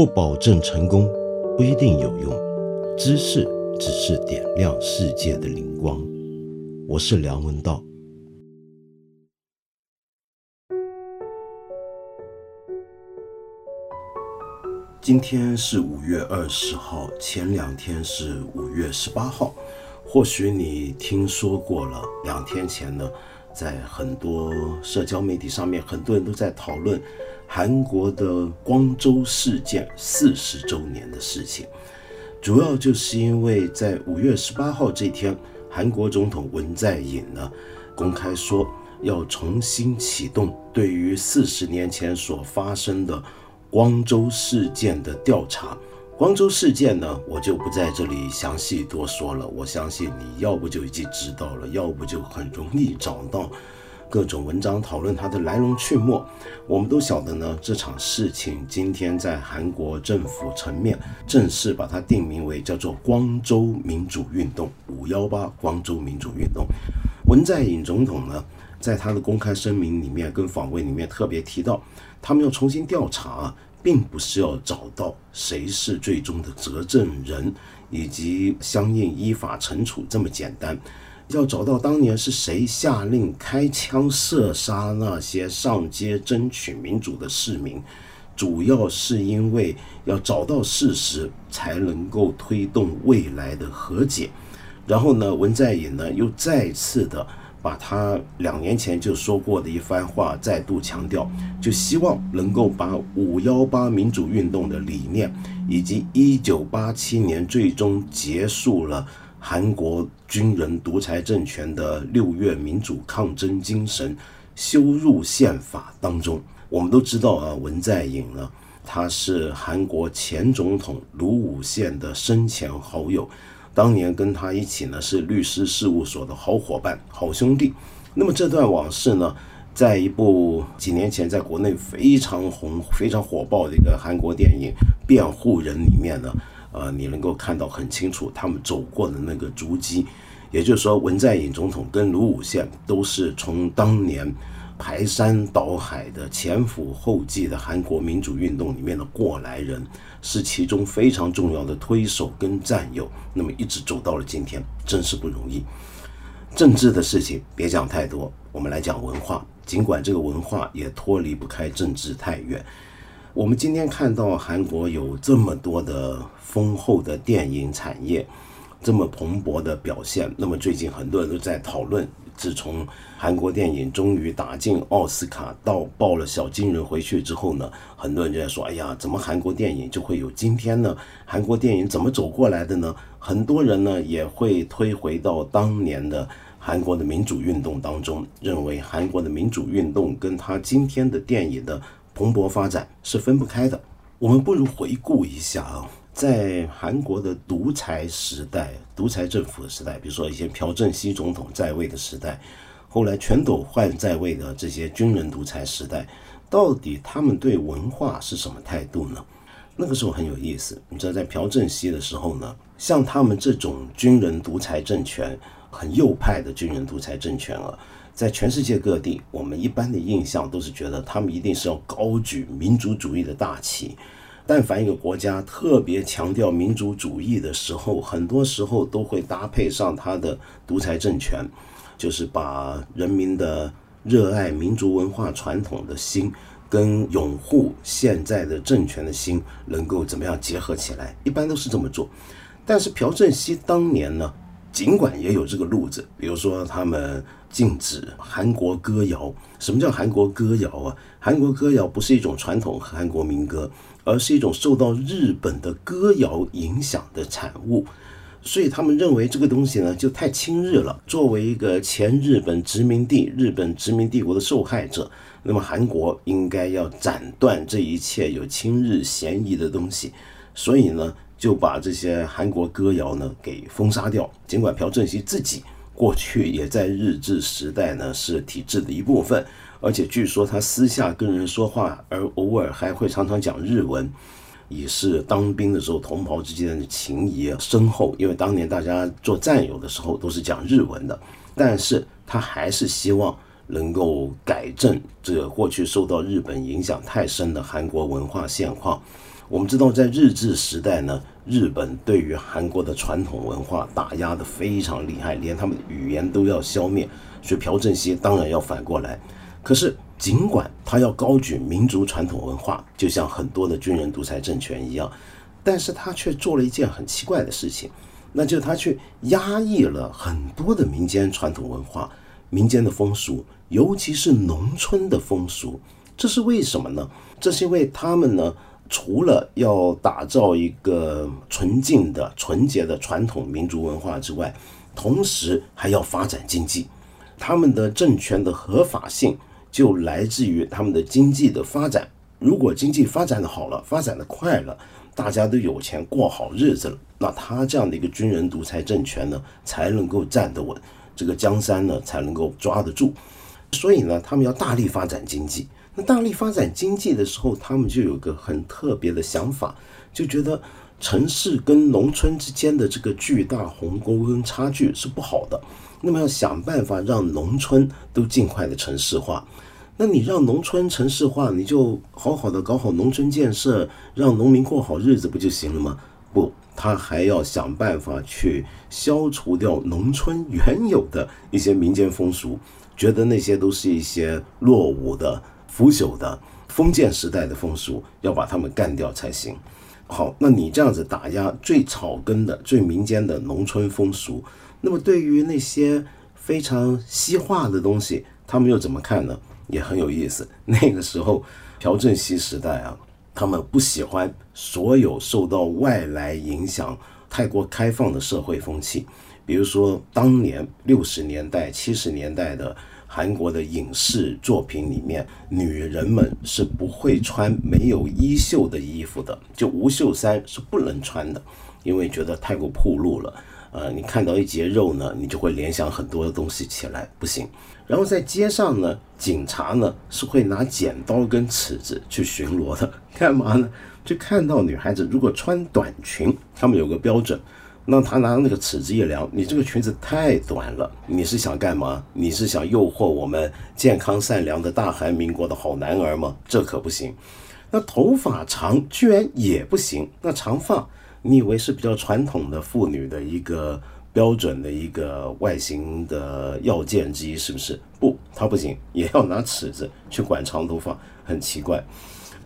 不保证成功，不一定有用。知识只是点亮世界的灵光。我是梁文道。今天是五月二十号，前两天是五月十八号。或许你听说过了，两天前呢，在很多社交媒体上面，很多人都在讨论韩国的光州事件四十周年的事情。主要就是因为在五月十八号这天，韩国总统文在寅呢公开说要重新启动对于四十年前所发生的。光州事件的调查，光州事件呢，我就不在这里详细多说了。我相信你要不就已经知道了，要不就很容易找到各种文章讨论它的来龙去脉。我们都晓得呢，这场事情今天在韩国政府层面正式把它定名为叫做光州民主运动（五幺八光州民主运动）。文在寅总统呢，在他的公开声明里面跟访问里面特别提到。他们要重新调查，并不是要找到谁是最终的责证人，以及相应依法惩处这么简单。要找到当年是谁下令开枪射杀那些上街争取民主的市民，主要是因为要找到事实，才能够推动未来的和解。然后呢，文在寅呢又再次的。把他两年前就说过的一番话再度强调，就希望能够把五幺八民主运动的理念，以及一九八七年最终结束了韩国军人独裁政权的六月民主抗争精神，修入宪法当中。我们都知道啊，文在寅呢，他是韩国前总统卢武铉的生前好友。当年跟他一起呢是律师事务所的好伙伴、好兄弟。那么这段往事呢，在一部几年前在国内非常红、非常火爆的一个韩国电影《辩护人》里面呢，呃，你能够看到很清楚他们走过的那个足迹。也就是说，文在寅总统跟卢武铉都是从当年。排山倒海的前赴后继的韩国民主运动里面的过来人，是其中非常重要的推手跟战友。那么一直走到了今天，真是不容易。政治的事情别讲太多，我们来讲文化。尽管这个文化也脱离不开政治太远。我们今天看到韩国有这么多的丰厚的电影产业，这么蓬勃的表现。那么最近很多人都在讨论。自从韩国电影终于打进奥斯卡，到抱了小金人回去之后呢，很多人就在说：“哎呀，怎么韩国电影就会有今天呢？韩国电影怎么走过来的呢？”很多人呢也会推回到当年的韩国的民主运动当中，认为韩国的民主运动跟他今天的电影的蓬勃发展是分不开的。我们不如回顾一下啊。在韩国的独裁时代、独裁政府的时代，比如说以前朴正熙总统在位的时代，后来全斗焕在位的这些军人独裁时代，到底他们对文化是什么态度呢？那个时候很有意思，你知道，在朴正熙的时候呢，像他们这种军人独裁政权，很右派的军人独裁政权啊，在全世界各地，我们一般的印象都是觉得他们一定是要高举民族主义的大旗。但凡一个国家特别强调民族主义的时候，很多时候都会搭配上他的独裁政权，就是把人民的热爱民族文化传统的心，跟拥护现在的政权的心，能够怎么样结合起来？一般都是这么做。但是朴正熙当年呢，尽管也有这个路子，比如说他们禁止韩国歌谣。什么叫韩国歌谣啊？韩国歌谣不是一种传统韩国民歌。而是一种受到日本的歌谣影响的产物，所以他们认为这个东西呢就太亲日了。作为一个前日本殖民地、日本殖民帝国的受害者，那么韩国应该要斩断这一切有亲日嫌疑的东西，所以呢就把这些韩国歌谣呢给封杀掉。尽管朴正熙自己过去也在日治时代呢是体制的一部分。而且据说他私下跟人说话，而偶尔还会常常讲日文，以示当兵的时候同袍之间的情谊深厚。因为当年大家做战友的时候都是讲日文的，但是他还是希望能够改正这个过去受到日本影响太深的韩国文化现况。我们知道，在日治时代呢，日本对于韩国的传统文化打压的非常厉害，连他们的语言都要消灭，所以朴正熙当然要反过来。可是，尽管他要高举民族传统文化，就像很多的军人独裁政权一样，但是他却做了一件很奇怪的事情，那就是他去压抑了很多的民间传统文化、民间的风俗，尤其是农村的风俗。这是为什么呢？这是因为他们呢，除了要打造一个纯净的、纯洁的传统民族文化之外，同时还要发展经济。他们的政权的合法性。就来自于他们的经济的发展。如果经济发展的好了，发展的快了，大家都有钱过好日子了，那他这样的一个军人独裁政权呢，才能够站得稳，这个江山呢才能够抓得住。所以呢，他们要大力发展经济。大力发展经济的时候，他们就有个很特别的想法，就觉得城市跟农村之间的这个巨大鸿沟跟差距是不好的。那么要想办法让农村都尽快的城市化，那你让农村城市化，你就好好的搞好农村建设，让农民过好日子不就行了吗？不，他还要想办法去消除掉农村原有的一些民间风俗，觉得那些都是一些落伍的、腐朽的封建时代的风俗，要把他们干掉才行。好，那你这样子打压最草根的、最民间的农村风俗。那么对于那些非常西化的东西，他们又怎么看呢？也很有意思。那个时候，朴正熙时代啊，他们不喜欢所有受到外来影响、太过开放的社会风气。比如说，当年六十年代、七十年代的韩国的影视作品里面，女人们是不会穿没有衣袖的衣服的，就无袖衫是不能穿的，因为觉得太过暴露了。呃，你看到一截肉呢，你就会联想很多的东西起来，不行。然后在街上呢，警察呢是会拿剪刀跟尺子去巡逻的，干嘛呢？就看到女孩子如果穿短裙，他们有个标准，那他拿那个尺子一量，你这个裙子太短了，你是想干嘛？你是想诱惑我们健康善良的大韩民国的好男儿吗？这可不行。那头发长居然也不行，那长发。你以为是比较传统的妇女的一个标准的一个外形的要件之一，是不是？不，他不行，也要拿尺子去管长头发，很奇怪。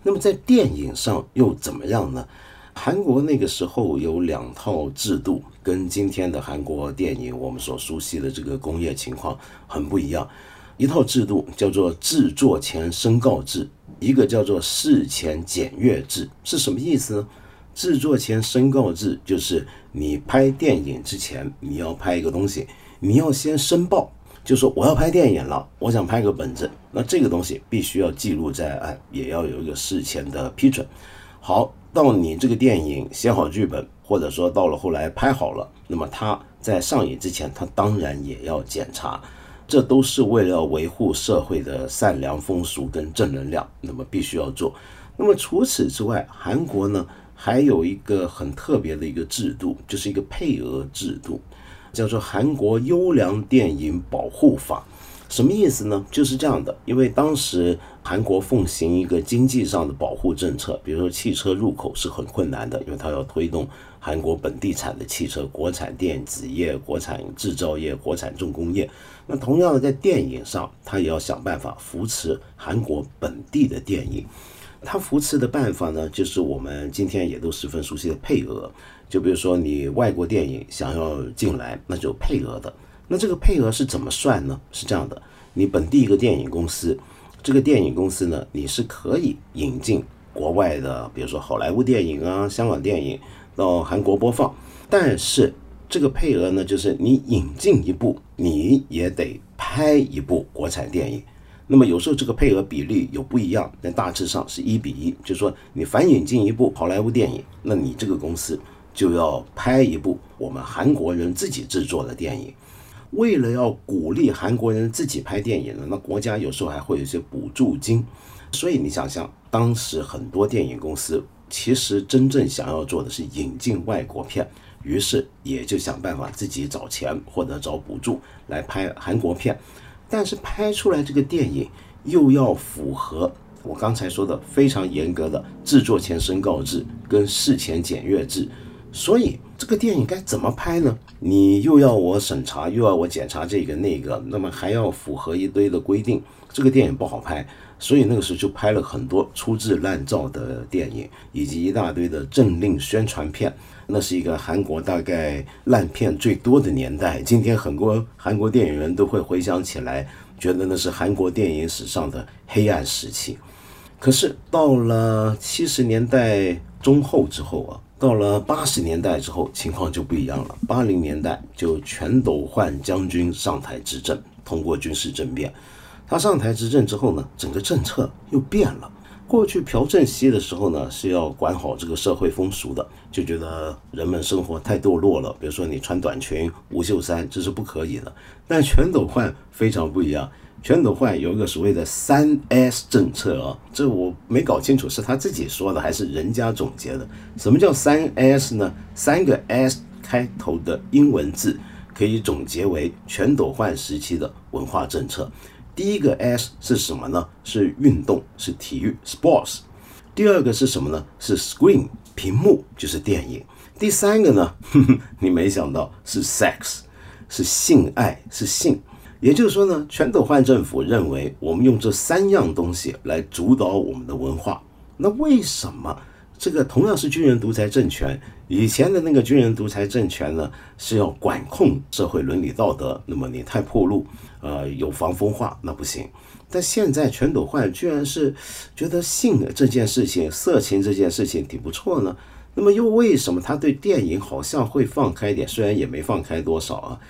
那么在电影上又怎么样呢？韩国那个时候有两套制度，跟今天的韩国电影我们所熟悉的这个工业情况很不一样。一套制度叫做制作前申告制，一个叫做事前检阅制，是什么意思呢？制作前申告制就是你拍电影之前，你要拍一个东西，你要先申报，就说我要拍电影了，我想拍个本子，那这个东西必须要记录在案，也要有一个事前的批准。好，到你这个电影写好剧本，或者说到了后来拍好了，那么他在上映之前，他当然也要检查，这都是为了维护社会的善良风俗跟正能量，那么必须要做。那么除此之外，韩国呢？还有一个很特别的一个制度，就是一个配额制度，叫做《韩国优良电影保护法》。什么意思呢？就是这样的，因为当时韩国奉行一个经济上的保护政策，比如说汽车入口是很困难的，因为它要推动韩国本地产的汽车、国产电子业、国产制造业、国产重工业。那同样的，在电影上，它也要想办法扶持韩国本地的电影。它扶持的办法呢，就是我们今天也都十分熟悉的配额。就比如说，你外国电影想要进来，那就配额的。那这个配额是怎么算呢？是这样的：你本地一个电影公司，这个电影公司呢，你是可以引进国外的，比如说好莱坞电影啊、香港电影到韩国播放。但是这个配额呢，就是你引进一部，你也得拍一部国产电影。那么有时候这个配额比例有不一样，但大致上是一比一，就是说你凡引进一部好莱坞电影，那你这个公司就要拍一部我们韩国人自己制作的电影。为了要鼓励韩国人自己拍电影呢，那国家有时候还会有一些补助金。所以你想想，当时很多电影公司其实真正想要做的是引进外国片，于是也就想办法自己找钱或者找补助来拍韩国片。但是拍出来这个电影又要符合我刚才说的非常严格的制作前申告制跟事前检阅制，所以这个电影该怎么拍呢？你又要我审查，又要我检查这个那个，那么还要符合一堆的规定，这个电影不好拍。所以那个时候就拍了很多粗制滥造的电影，以及一大堆的政令宣传片。那是一个韩国大概烂片最多的年代。今天很多韩国电影人都会回想起来，觉得那是韩国电影史上的黑暗时期。可是到了七十年代中后之后啊，到了八十年代之后，情况就不一样了。八零年代就全斗焕将军上台执政，通过军事政变。他上台执政之后呢，整个政策又变了。过去朴正熙的时候呢，是要管好这个社会风俗的，就觉得人们生活太堕落了。比如说你穿短裙、无袖衫，这是不可以的。但全斗焕非常不一样，全斗焕有一个所谓的三 S 政策啊，这我没搞清楚是他自己说的还是人家总结的。什么叫三 S 呢？三个 S 开头的英文字可以总结为全斗焕时期的文化政策。第一个 S 是什么呢？是运动，是体育，sports。第二个是什么呢？是 screen，屏幕，就是电影。第三个呢？你没想到是 sex，是性爱，是性。也就是说呢，全斗焕政府认为我们用这三样东西来主导我们的文化。那为什么这个同样是军人独裁政权？以前的那个军人独裁政权呢，是要管控社会伦理道德，那么你太破路，呃，有防风化那不行。但现在全斗焕居然是觉得性这件事情、色情这件事情挺不错呢，那么又为什么他对电影好像会放开点？虽然也没放开多少啊，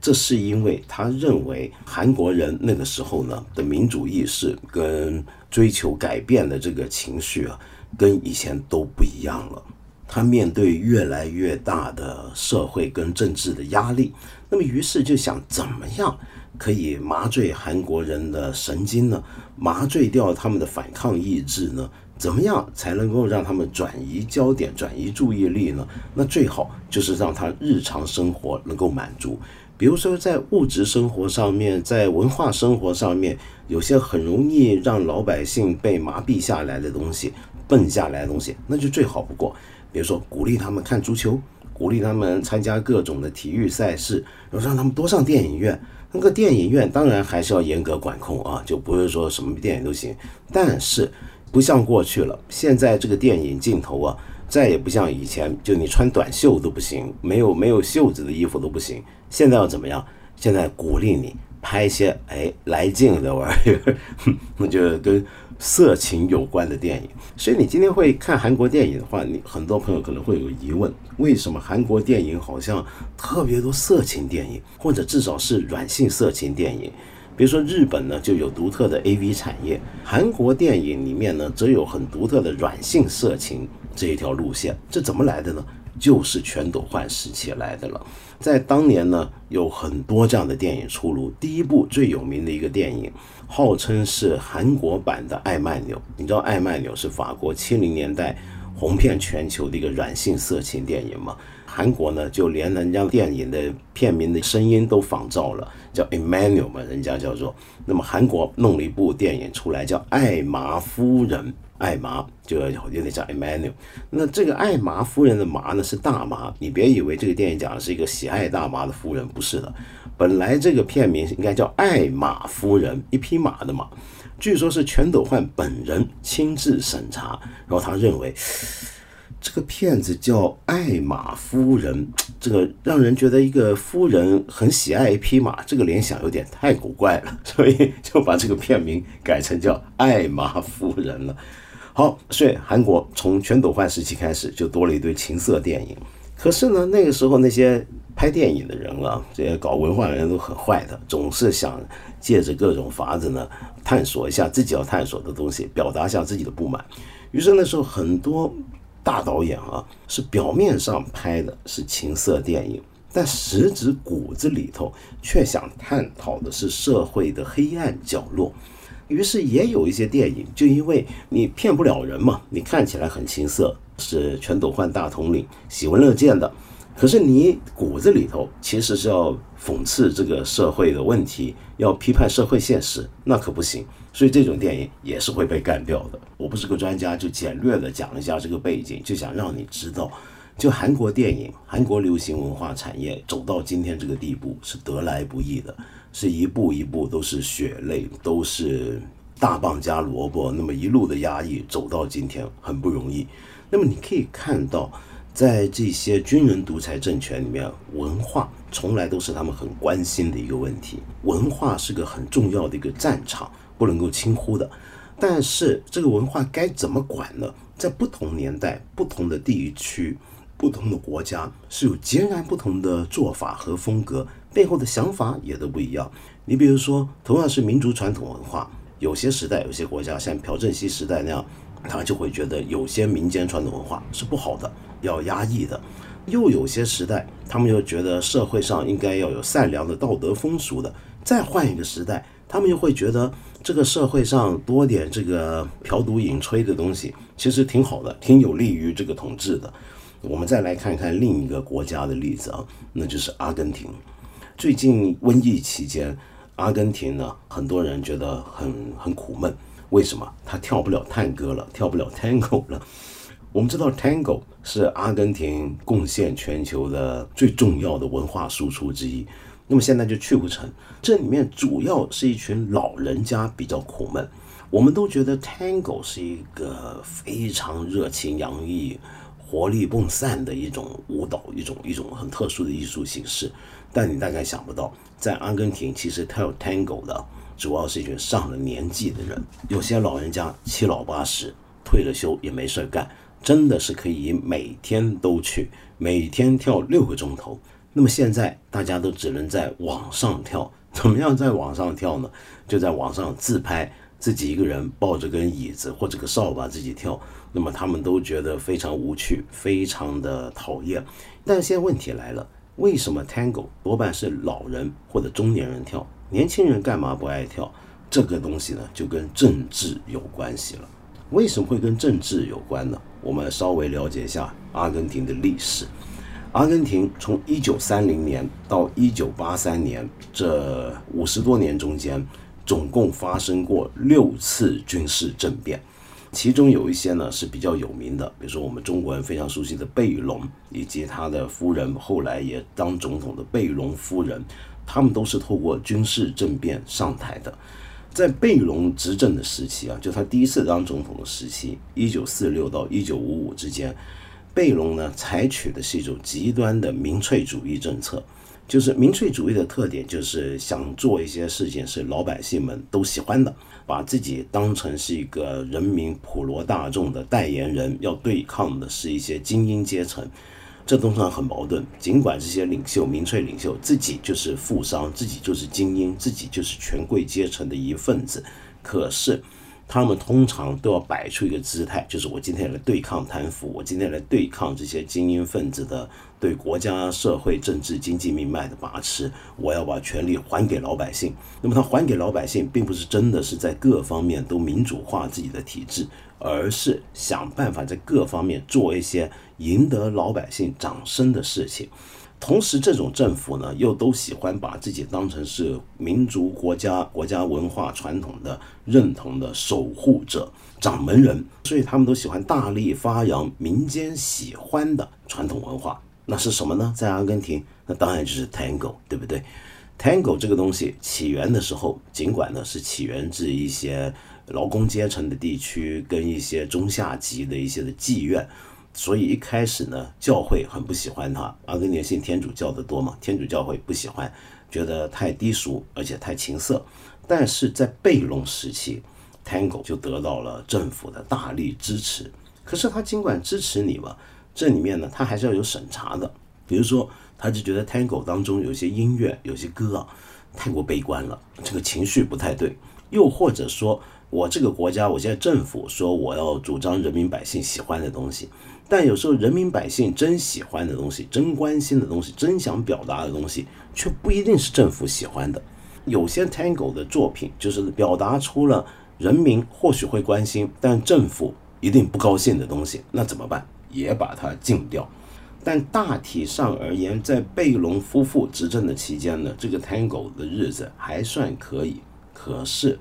这是因为他认为韩国人那个时候呢的民主意识跟追求改变的这个情绪啊，跟以前都不一样了。他面对越来越大的社会跟政治的压力，那么于是就想怎么样可以麻醉韩国人的神经呢？麻醉掉他们的反抗意志呢？怎么样才能够让他们转移焦点、转移注意力呢？那最好就是让他日常生活能够满足，比如说在物质生活上面，在文化生活上面，有些很容易让老百姓被麻痹下来的东西、笨下来的东西，那就最好不过。比如说，鼓励他们看足球，鼓励他们参加各种的体育赛事，然后让他们多上电影院。那个电影院当然还是要严格管控啊，就不是说什么电影都行。但是不像过去了，现在这个电影镜头啊，再也不像以前，就你穿短袖都不行，没有没有袖子的衣服都不行。现在要怎么样？现在鼓励你拍一些哎来劲的玩意儿，那就跟。色情有关的电影，所以你今天会看韩国电影的话，你很多朋友可能会有疑问：为什么韩国电影好像特别多色情电影，或者至少是软性色情电影？比如说日本呢就有独特的 AV 产业，韩国电影里面呢则有很独特的软性色情这一条路线，这怎么来的呢？就是全斗焕时期来的了。在当年呢，有很多这样的电影出炉。第一部最有名的一个电影，号称是韩国版的《爱曼纽》。你知道《爱曼纽》是法国七零年代红遍全球的一个软性色情电影吗？韩国呢，就连人家电影的片名的声音都仿造了，叫 Emmanuel 嘛，人家叫做。那么韩国弄了一部电影出来，叫《爱玛夫人》。艾麻就有点像 Emmanuel，那这个艾麻夫人的麻呢是大麻，你别以为这个电影讲的是一个喜爱大麻的夫人，不是的。本来这个片名应该叫艾玛夫人，一匹马的马。据说是全斗焕本人亲自审查，然后他认为这个片子叫艾玛夫人，这个让人觉得一个夫人很喜爱一匹马，这个联想有点太古怪了，所以就把这个片名改成叫艾玛夫人了。好，所以韩国从全斗焕时期开始就多了一堆情色电影。可是呢，那个时候那些拍电影的人啊，这些搞文化的人都很坏的，总是想借着各种法子呢，探索一下自己要探索的东西，表达一下自己的不满。于是那时候很多大导演啊，是表面上拍的是情色电影，但实质骨子里头却想探讨的是社会的黑暗角落。于是也有一些电影，就因为你骗不了人嘛，你看起来很青涩，是全斗焕大统领喜闻乐见的，可是你骨子里头其实是要讽刺这个社会的问题，要批判社会现实，那可不行。所以这种电影也是会被干掉的。我不是个专家，就简略的讲一下这个背景，就想让你知道，就韩国电影、韩国流行文化产业走到今天这个地步是得来不易的，是一步一步都是血泪，都是大棒加萝卜，那么一路的压抑走到今天很不容易。那么你可以看到。在这些军人独裁政权里面，文化从来都是他们很关心的一个问题。文化是个很重要的一个战场，不能够轻忽的。但是这个文化该怎么管呢？在不同年代、不同的地区、不同的国家，是有截然不同的做法和风格，背后的想法也都不一样。你比如说，同样是民族传统文化，有些时代、有些国家，像朴正熙时代那样，他就会觉得有些民间传统文化是不好的。要压抑的，又有些时代，他们又觉得社会上应该要有善良的道德风俗的。再换一个时代，他们又会觉得这个社会上多点这个嫖赌饮吹的东西，其实挺好的，挺有利于这个统治的。我们再来看看另一个国家的例子啊，那就是阿根廷。最近瘟疫期间，阿根廷呢，很多人觉得很很苦闷，为什么？他跳不了探戈了，跳不了 tango 了。我们知道，Tango 是阿根廷贡献全球的最重要的文化输出之一。那么现在就去不成，这里面主要是一群老人家比较苦闷。我们都觉得 Tango 是一个非常热情洋溢、活力迸散的一种舞蹈，一种一种很特殊的艺术形式。但你大概想不到，在阿根廷其实跳 Tango 的主要是一群上了年纪的人，有些老人家七老八十，退了休也没事干。真的是可以每天都去，每天跳六个钟头。那么现在大家都只能在网上跳，怎么样在网上跳呢？就在网上自拍，自己一个人抱着根椅子或者个扫把自己跳。那么他们都觉得非常无趣，非常的讨厌。但现在问题来了，为什么 Tango 多半是老人或者中年人跳，年轻人干嘛不爱跳？这个东西呢，就跟政治有关系了。为什么会跟政治有关呢？我们稍微了解一下阿根廷的历史。阿根廷从一九三零年到一九八三年这五十多年中间，总共发生过六次军事政变，其中有一些呢是比较有名的，比如说我们中国人非常熟悉的贝隆，以及他的夫人后来也当总统的贝隆夫人，他们都是透过军事政变上台的。在贝隆执政的时期啊，就他第一次当总统的时期，一九四六到一九五五之间，贝隆呢采取的是一种极端的民粹主义政策。就是民粹主义的特点，就是想做一些事情是老百姓们都喜欢的，把自己当成是一个人民普罗大众的代言人，要对抗的是一些精英阶层。这通常很矛盾。尽管这些领袖、民粹领袖自己就是富商，自己就是精英，自己就是权贵阶层的一份子，可是他们通常都要摆出一个姿态，就是我今天来对抗贪腐，我今天来对抗这些精英分子的对国家、社会、政治、经济命脉的把持，我要把权力还给老百姓。那么他还给老百姓，并不是真的是在各方面都民主化自己的体制。而是想办法在各方面做一些赢得老百姓掌声的事情，同时这种政府呢，又都喜欢把自己当成是民族国家、国家文化传统的认同的守护者、掌门人，所以他们都喜欢大力发扬民间喜欢的传统文化。那是什么呢？在阿根廷，那当然就是 Tango，对不对？Tango 这个东西起源的时候，尽管呢是起源自一些。劳工阶层的地区跟一些中下级的一些的妓院，所以一开始呢，教会很不喜欢他。阿根廷信天主教的多嘛，天主教会不喜欢，觉得太低俗，而且太情色。但是在贝隆时期，Tango 就得到了政府的大力支持。可是他尽管支持你嘛，这里面呢，他还是要有审查的。比如说，他就觉得 Tango 当中有些音乐、有些歌啊，太过悲观了，这个情绪不太对。又或者说，我这个国家，我现在政府说我要主张人民百姓喜欢的东西，但有时候人民百姓真喜欢的东西、真关心的东西、真想表达的东西，却不一定是政府喜欢的。有些 Tango 的作品就是表达出了人民或许会关心，但政府一定不高兴的东西，那怎么办？也把它禁掉。但大体上而言，在贝隆夫妇执政的期间呢，这个 Tango 的日子还算可以。可是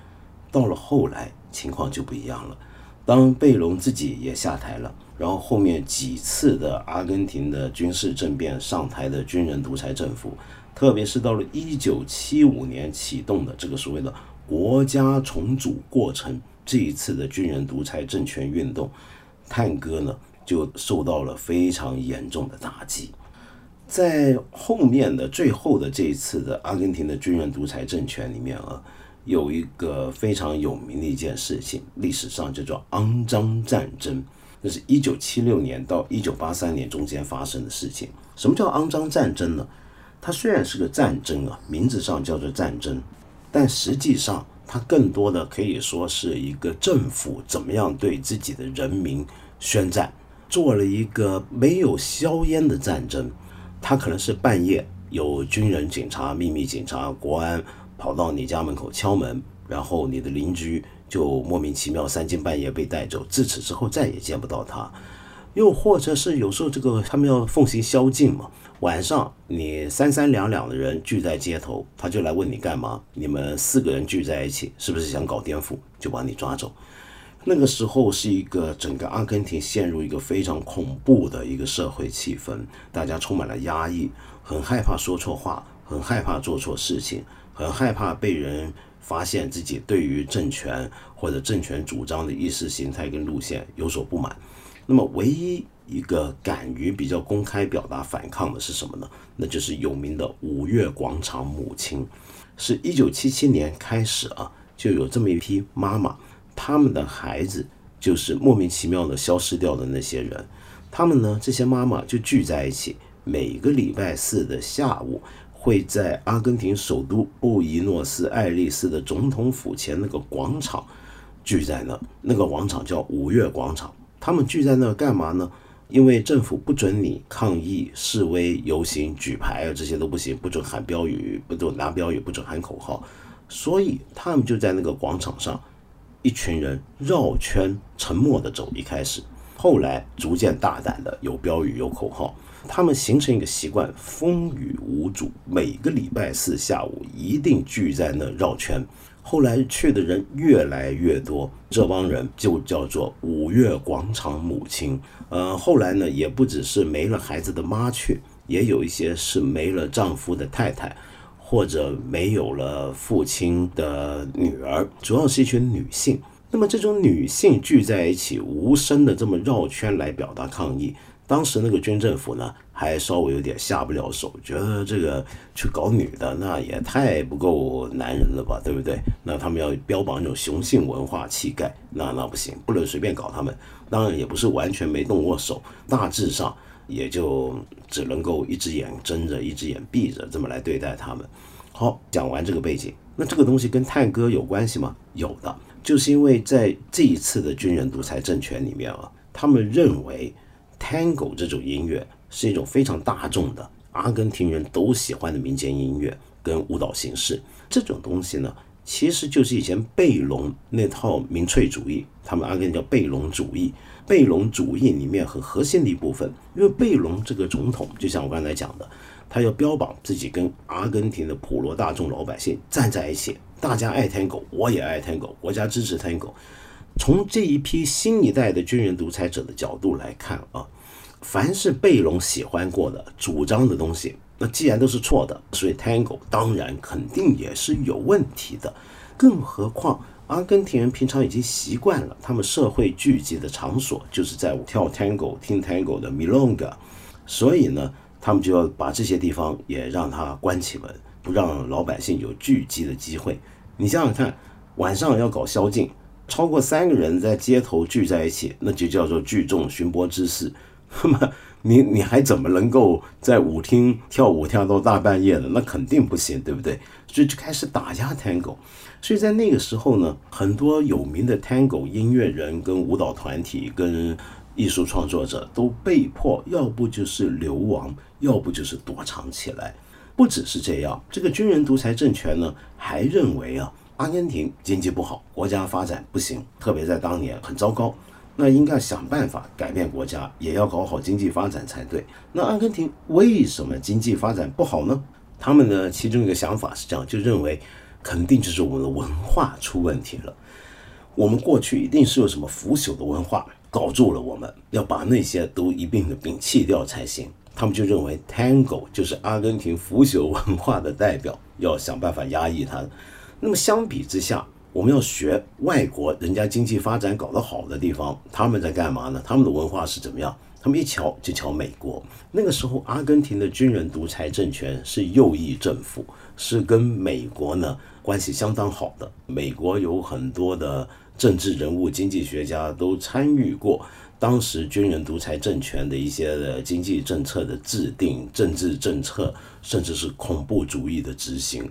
到了后来，情况就不一样了。当贝隆自己也下台了，然后后面几次的阿根廷的军事政变上台的军人独裁政府，特别是到了一九七五年启动的这个所谓的国家重组过程，这一次的军人独裁政权运动，探戈呢？就受到了非常严重的打击，在后面的最后的这一次的阿根廷的军人独裁政权里面啊，有一个非常有名的一件事情，历史上叫做肮脏战争，那是一九七六年到一九八三年中间发生的事情。什么叫肮脏战争呢？它虽然是个战争啊，名字上叫做战争，但实际上它更多的可以说是一个政府怎么样对自己的人民宣战。做了一个没有硝烟的战争，它可能是半夜有军人、警察、秘密警察、国安跑到你家门口敲门，然后你的邻居就莫名其妙三更半夜被带走，自此之后再也见不到他。又或者是有时候这个他们要奉行宵禁嘛，晚上你三三两两的人聚在街头，他就来问你干嘛？你们四个人聚在一起，是不是想搞颠覆？就把你抓走。那个时候是一个整个阿根廷陷入一个非常恐怖的一个社会气氛，大家充满了压抑，很害怕说错话，很害怕做错事情，很害怕被人发现自己对于政权或者政权主张的意识形态跟路线有所不满。那么，唯一一个敢于比较公开表达反抗的是什么呢？那就是有名的五月广场母亲，是一九七七年开始啊，就有这么一批妈妈。他们的孩子就是莫名其妙的消失掉的那些人，他们呢，这些妈妈就聚在一起，每个礼拜四的下午会在阿根廷首都布宜诺斯艾利斯的总统府前那个广场聚在那，那个广场叫五月广场。他们聚在那干嘛呢？因为政府不准你抗议、示威、游行、举牌啊，这些都不行，不准喊标语，不准拿标语，不准喊口号，所以他们就在那个广场上。一群人绕圈沉默的走，一开始，后来逐渐大胆的有标语有口号，他们形成一个习惯，风雨无阻，每个礼拜四下午一定聚在那绕圈。后来去的人越来越多，这帮人就叫做五月广场母亲。呃，后来呢，也不只是没了孩子的妈去，也有一些是没了丈夫的太太。或者没有了父亲的女儿，主要是一群女性。那么这种女性聚在一起，无声的这么绕圈来表达抗议。当时那个军政府呢，还稍微有点下不了手，觉得这个去搞女的，那也太不够男人了吧，对不对？那他们要标榜那种雄性文化气概，那那不行，不能随便搞他们。当然也不是完全没动过手，大致上。也就只能够一只眼睁着，一只眼闭着，这么来对待他们。好，讲完这个背景，那这个东西跟探戈有关系吗？有的，就是因为在这一次的军人独裁政权里面啊，他们认为 Tango 这种音乐是一种非常大众的阿根廷人都喜欢的民间音乐跟舞蹈形式。这种东西呢，其实就是以前贝隆那套民粹主义，他们阿根廷叫贝隆主义。贝隆主义里面很核心的一部分，因为贝隆这个总统，就像我刚才讲的，他要标榜自己跟阿根廷的普罗大众老百姓站在一起，大家爱 Tango，我也爱 Tango，国家支持 Tango。从这一批新一代的军人独裁者的角度来看啊，凡是贝隆喜欢过的、主张的东西，那既然都是错的，所以 Tango 当然肯定也是有问题的，更何况。阿根廷人平常已经习惯了，他们社会聚集的场所就是在跳 tango、听 tango 的 milonga，所以呢，他们就要把这些地方也让它关起门，不让老百姓有聚集的机会。你想想看，晚上要搞宵禁，超过三个人在街头聚在一起，那就叫做聚众寻波滋事。那么你你还怎么能够在舞厅跳舞跳到大半夜的？那肯定不行，对不对？所以就开始打压 tango。所以在那个时候呢，很多有名的 Tango 音乐人、跟舞蹈团体、跟艺术创作者都被迫，要不就是流亡，要不就是躲藏起来。不只是这样，这个军人独裁政权呢，还认为啊，阿根廷经济不好，国家发展不行，特别在当年很糟糕。那应该想办法改变国家，也要搞好经济发展才对。那阿根廷为什么经济发展不好呢？他们呢，其中一个想法是这样，就认为肯定就是我们的文化出问题了。我们过去一定是有什么腐朽的文化搞住了我们，要把那些都一并的摒弃掉才行。他们就认为 Tango 就是阿根廷腐朽文化的代表，要想办法压抑它。那么相比之下，我们要学外国人家经济发展搞得好的地方，他们在干嘛呢？他们的文化是怎么样？他们一瞧就瞧美国。那个时候，阿根廷的军人独裁政权是右翼政府，是跟美国呢关系相当好的。美国有很多的政治人物、经济学家都参与过当时军人独裁政权的一些的经济政策的制定、政治政策，甚至是恐怖主义的执行。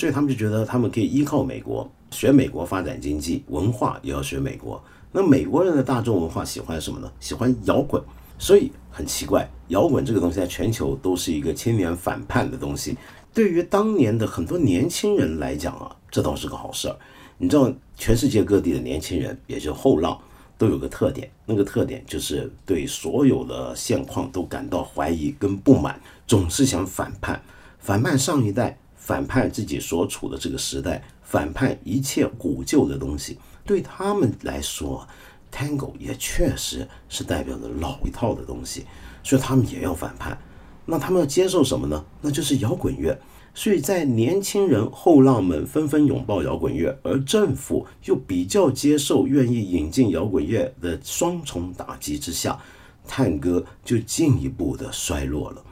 所以他们就觉得他们可以依靠美国。学美国发展经济，文化也要学美国。那美国人的大众文化喜欢什么呢？喜欢摇滚。所以很奇怪，摇滚这个东西在全球都是一个青年反叛的东西。对于当年的很多年轻人来讲啊，这倒是个好事儿。你知道，全世界各地的年轻人，也就后浪，都有个特点，那个特点就是对所有的现况都感到怀疑跟不满，总是想反叛，反叛上一代，反叛自己所处的这个时代。反叛一切古旧的东西，对他们来说，Tango 也确实是代表着老一套的东西，所以他们也要反叛。那他们要接受什么呢？那就是摇滚乐。所以在年轻人后浪们纷纷拥抱摇滚乐，而政府又比较接受、愿意引进摇滚乐的双重打击之下，探戈就进一步的衰落了。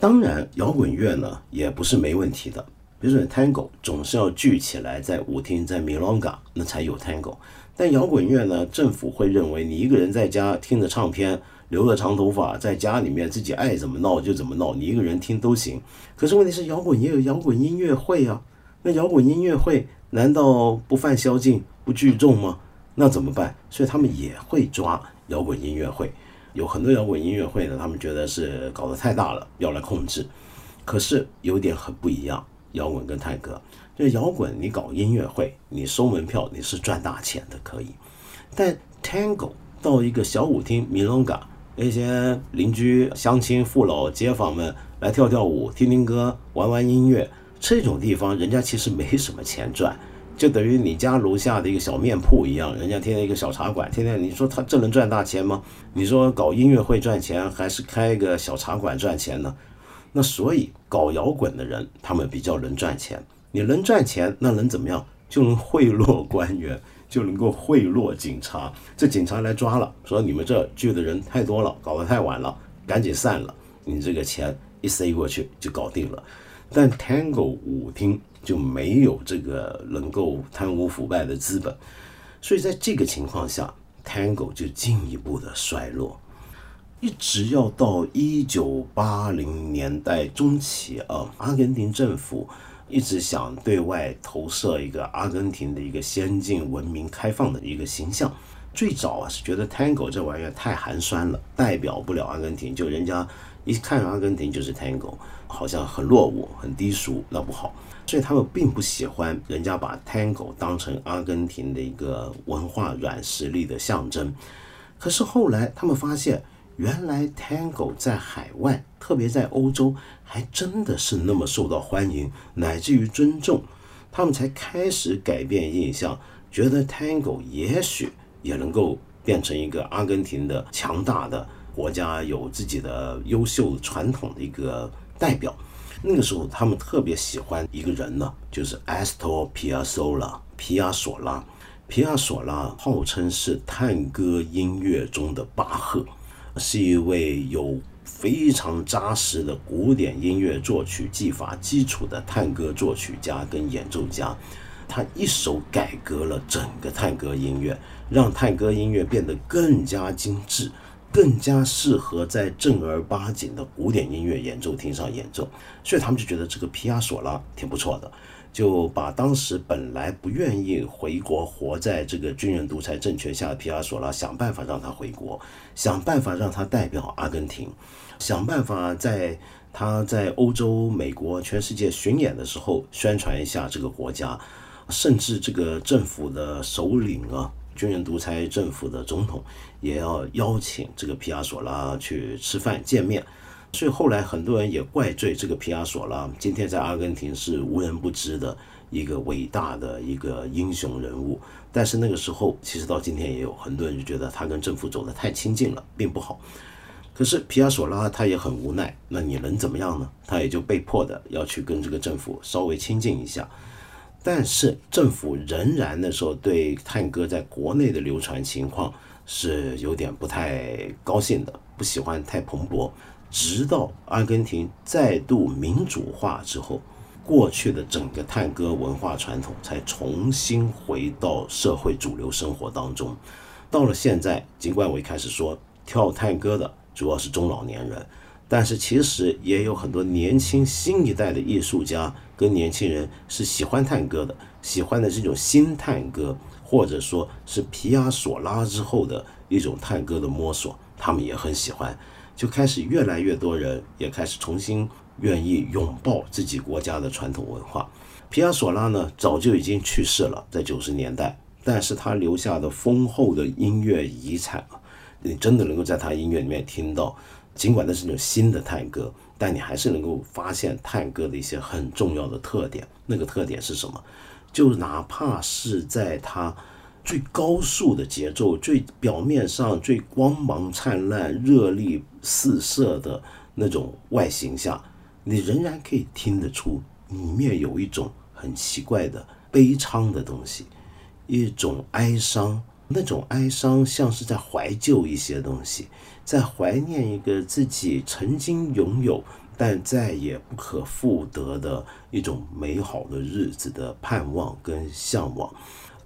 当然，摇滚乐呢也不是没问题的。比如说，Tango 总是要聚起来在舞厅，在 Milonga 那才有 Tango。但摇滚乐呢，政府会认为你一个人在家听着唱片，留着长头发，在家里面自己爱怎么闹就怎么闹，你一个人听都行。可是问题是，摇滚也有摇滚音乐会啊。那摇滚音乐会难道不犯宵禁、不聚众吗？那怎么办？所以他们也会抓摇滚音乐会。有很多摇滚音乐会呢，他们觉得是搞得太大了，要来控制。可是有点很不一样。摇滚跟探戈，就摇滚，你搞音乐会，你收门票，你是赚大钱的，可以。但 Tango 到一个小舞厅米隆岗那些邻居、乡亲、父老、街坊们来跳跳舞、听听歌、玩玩音乐，这种地方人家其实没什么钱赚，就等于你家楼下的一个小面铺一样，人家天天一个小茶馆，天天你说他这能赚大钱吗？你说搞音乐会赚钱，还是开一个小茶馆赚钱呢？那所以搞摇滚的人，他们比较能赚钱。你能赚钱，那能怎么样？就能贿赂官员，就能够贿赂警察。这警察来抓了，说你们这聚的人太多了，搞得太晚了，赶紧散了。你这个钱一塞过去就搞定了。但 Tango 舞厅就没有这个能够贪污腐败的资本，所以在这个情况下，Tango 就进一步的衰落。一直要到一九八零年代中期啊，阿根廷政府一直想对外投射一个阿根廷的一个先进、文明、开放的一个形象。最早啊是觉得 Tango 这玩意儿太寒酸了，代表不了阿根廷，就人家一看阿根廷就是 Tango，好像很落伍、很低俗，那不好。所以他们并不喜欢人家把 Tango 当成阿根廷的一个文化软实力的象征。可是后来他们发现。原来 Tango 在海外，特别在欧洲，还真的是那么受到欢迎，乃至于尊重。他们才开始改变印象，觉得 Tango 也许也能够变成一个阿根廷的强大的国家，有自己的优秀传统的一个代表。那个时候，他们特别喜欢一个人呢，就是 Astor Piazzolla 皮亚索拉。皮亚索拉号称是探戈音乐中的巴赫。是一位有非常扎实的古典音乐作曲技法基础的探戈作曲家跟演奏家，他一手改革了整个探戈音乐，让探戈音乐变得更加精致，更加适合在正儿八经的古典音乐演奏厅上演奏。所以他们就觉得这个皮亚索拉挺不错的。就把当时本来不愿意回国、活在这个军人独裁政权下的皮亚索拉，想办法让他回国，想办法让他代表阿根廷，想办法在他在欧洲、美国、全世界巡演的时候宣传一下这个国家，甚至这个政府的首领啊，军人独裁政府的总统也要邀请这个皮亚索拉去吃饭见面。所以后来很多人也怪罪这个皮亚索拉，今天在阿根廷是无人不知的一个伟大的一个英雄人物。但是那个时候，其实到今天也有很多人就觉得他跟政府走得太亲近了，并不好。可是皮亚索拉他也很无奈，那你能怎么样呢？他也就被迫的要去跟这个政府稍微亲近一下。但是政府仍然那时候对探戈在国内的流传情况是有点不太高兴的，不喜欢太蓬勃。直到阿根廷再度民主化之后，过去的整个探戈文化传统才重新回到社会主流生活当中。到了现在，尽管我一开始说跳探戈的主要是中老年人，但是其实也有很多年轻新一代的艺术家跟年轻人是喜欢探戈的，喜欢的这种新探戈，或者说是皮亚索拉之后的一种探戈的摸索，他们也很喜欢。就开始越来越多人也开始重新愿意拥抱自己国家的传统文化。皮亚索拉呢，早就已经去世了，在九十年代，但是他留下的丰厚的音乐遗产啊，你真的能够在他音乐里面听到，尽管那是那种新的探戈，但你还是能够发现探戈的一些很重要的特点。那个特点是什么？就哪怕是在他。最高速的节奏，最表面上最光芒灿烂、热力四射的那种外形下，你仍然可以听得出里面有一种很奇怪的悲怆的东西，一种哀伤。那种哀伤像是在怀旧一些东西，在怀念一个自己曾经拥有但再也不可复得的一种美好的日子的盼望跟向往。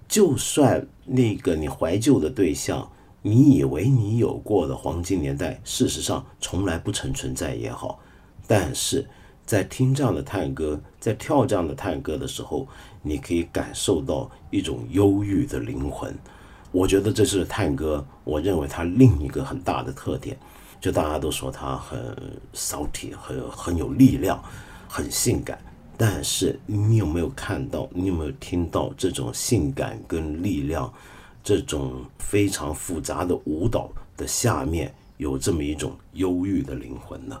就算那个你怀旧的对象，你以为你有过的黄金年代，事实上从来不曾存在也好，但是在听这样的探戈，在跳这样的探戈的时候，你可以感受到一种忧郁的灵魂。我觉得这是探戈，我认为它另一个很大的特点，就大家都说它很骚体，很很有力量，很性感。但是你有没有看到？你有没有听到这种性感跟力量，这种非常复杂的舞蹈的下面有这么一种忧郁的灵魂呢？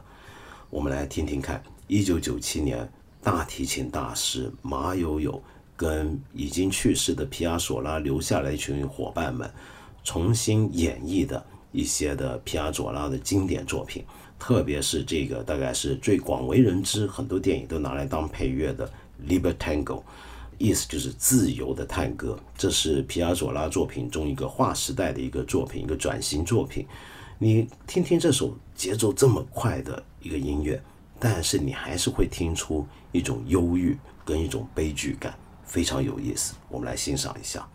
我们来听听看，一九九七年大提琴大师马友友跟已经去世的皮亚索拉留下来一群伙伴们重新演绎的一些的皮亚佐拉的经典作品。特别是这个，大概是最广为人知，很多电影都拿来当配乐的《Libertango》，意思就是自由的探戈。这是皮亚佐拉作品中一个划时代的一个作品，一个转型作品。你听听这首节奏这么快的一个音乐，但是你还是会听出一种忧郁跟一种悲剧感，非常有意思。我们来欣赏一下。